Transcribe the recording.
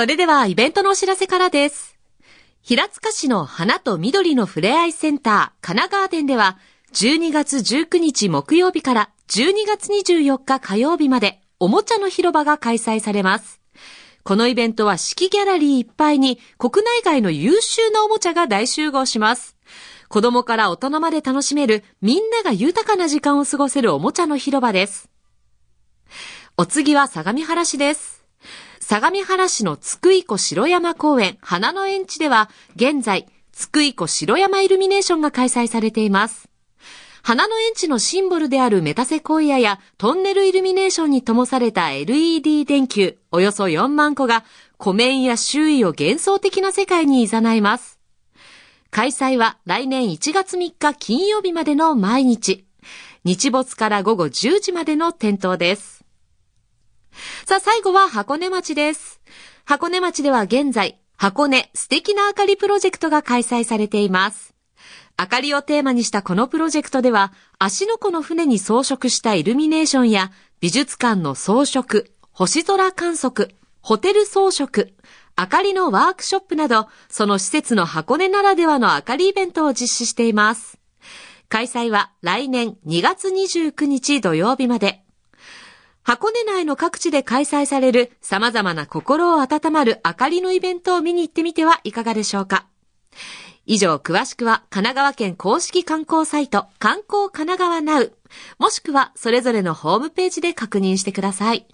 それではイベントのお知らせからです。平塚市の花と緑のふれあいセンター、神奈川店では、12月19日木曜日から12月24日火曜日まで、おもちゃの広場が開催されます。このイベントは四季ギャラリーいっぱいに国内外の優秀なおもちゃが大集合します。子供から大人まで楽しめるみんなが豊かな時間を過ごせるおもちゃの広場です。お次は相模原市です。相模原市の津久井湖城山公園花の園地では現在津久井湖城山イルミネーションが開催されています。花の園地のシンボルであるメタセコイアやトンネルイルミネーションに灯された LED 電球およそ4万個が湖面や周囲を幻想的な世界に誘います。開催は来年1月3日金曜日までの毎日。日没から午後10時までの点灯です。さあ最後は箱根町です。箱根町では現在、箱根素敵な明かりプロジェクトが開催されています。明かりをテーマにしたこのプロジェクトでは、足の湖の船に装飾したイルミネーションや、美術館の装飾、星空観測、ホテル装飾、明かりのワークショップなど、その施設の箱根ならではの明かりイベントを実施しています。開催は来年2月29日土曜日まで。箱根内の各地で開催される様々な心を温まる明かりのイベントを見に行ってみてはいかがでしょうか。以上、詳しくは神奈川県公式観光サイト、観光神奈川ナウ、もしくはそれぞれのホームページで確認してください。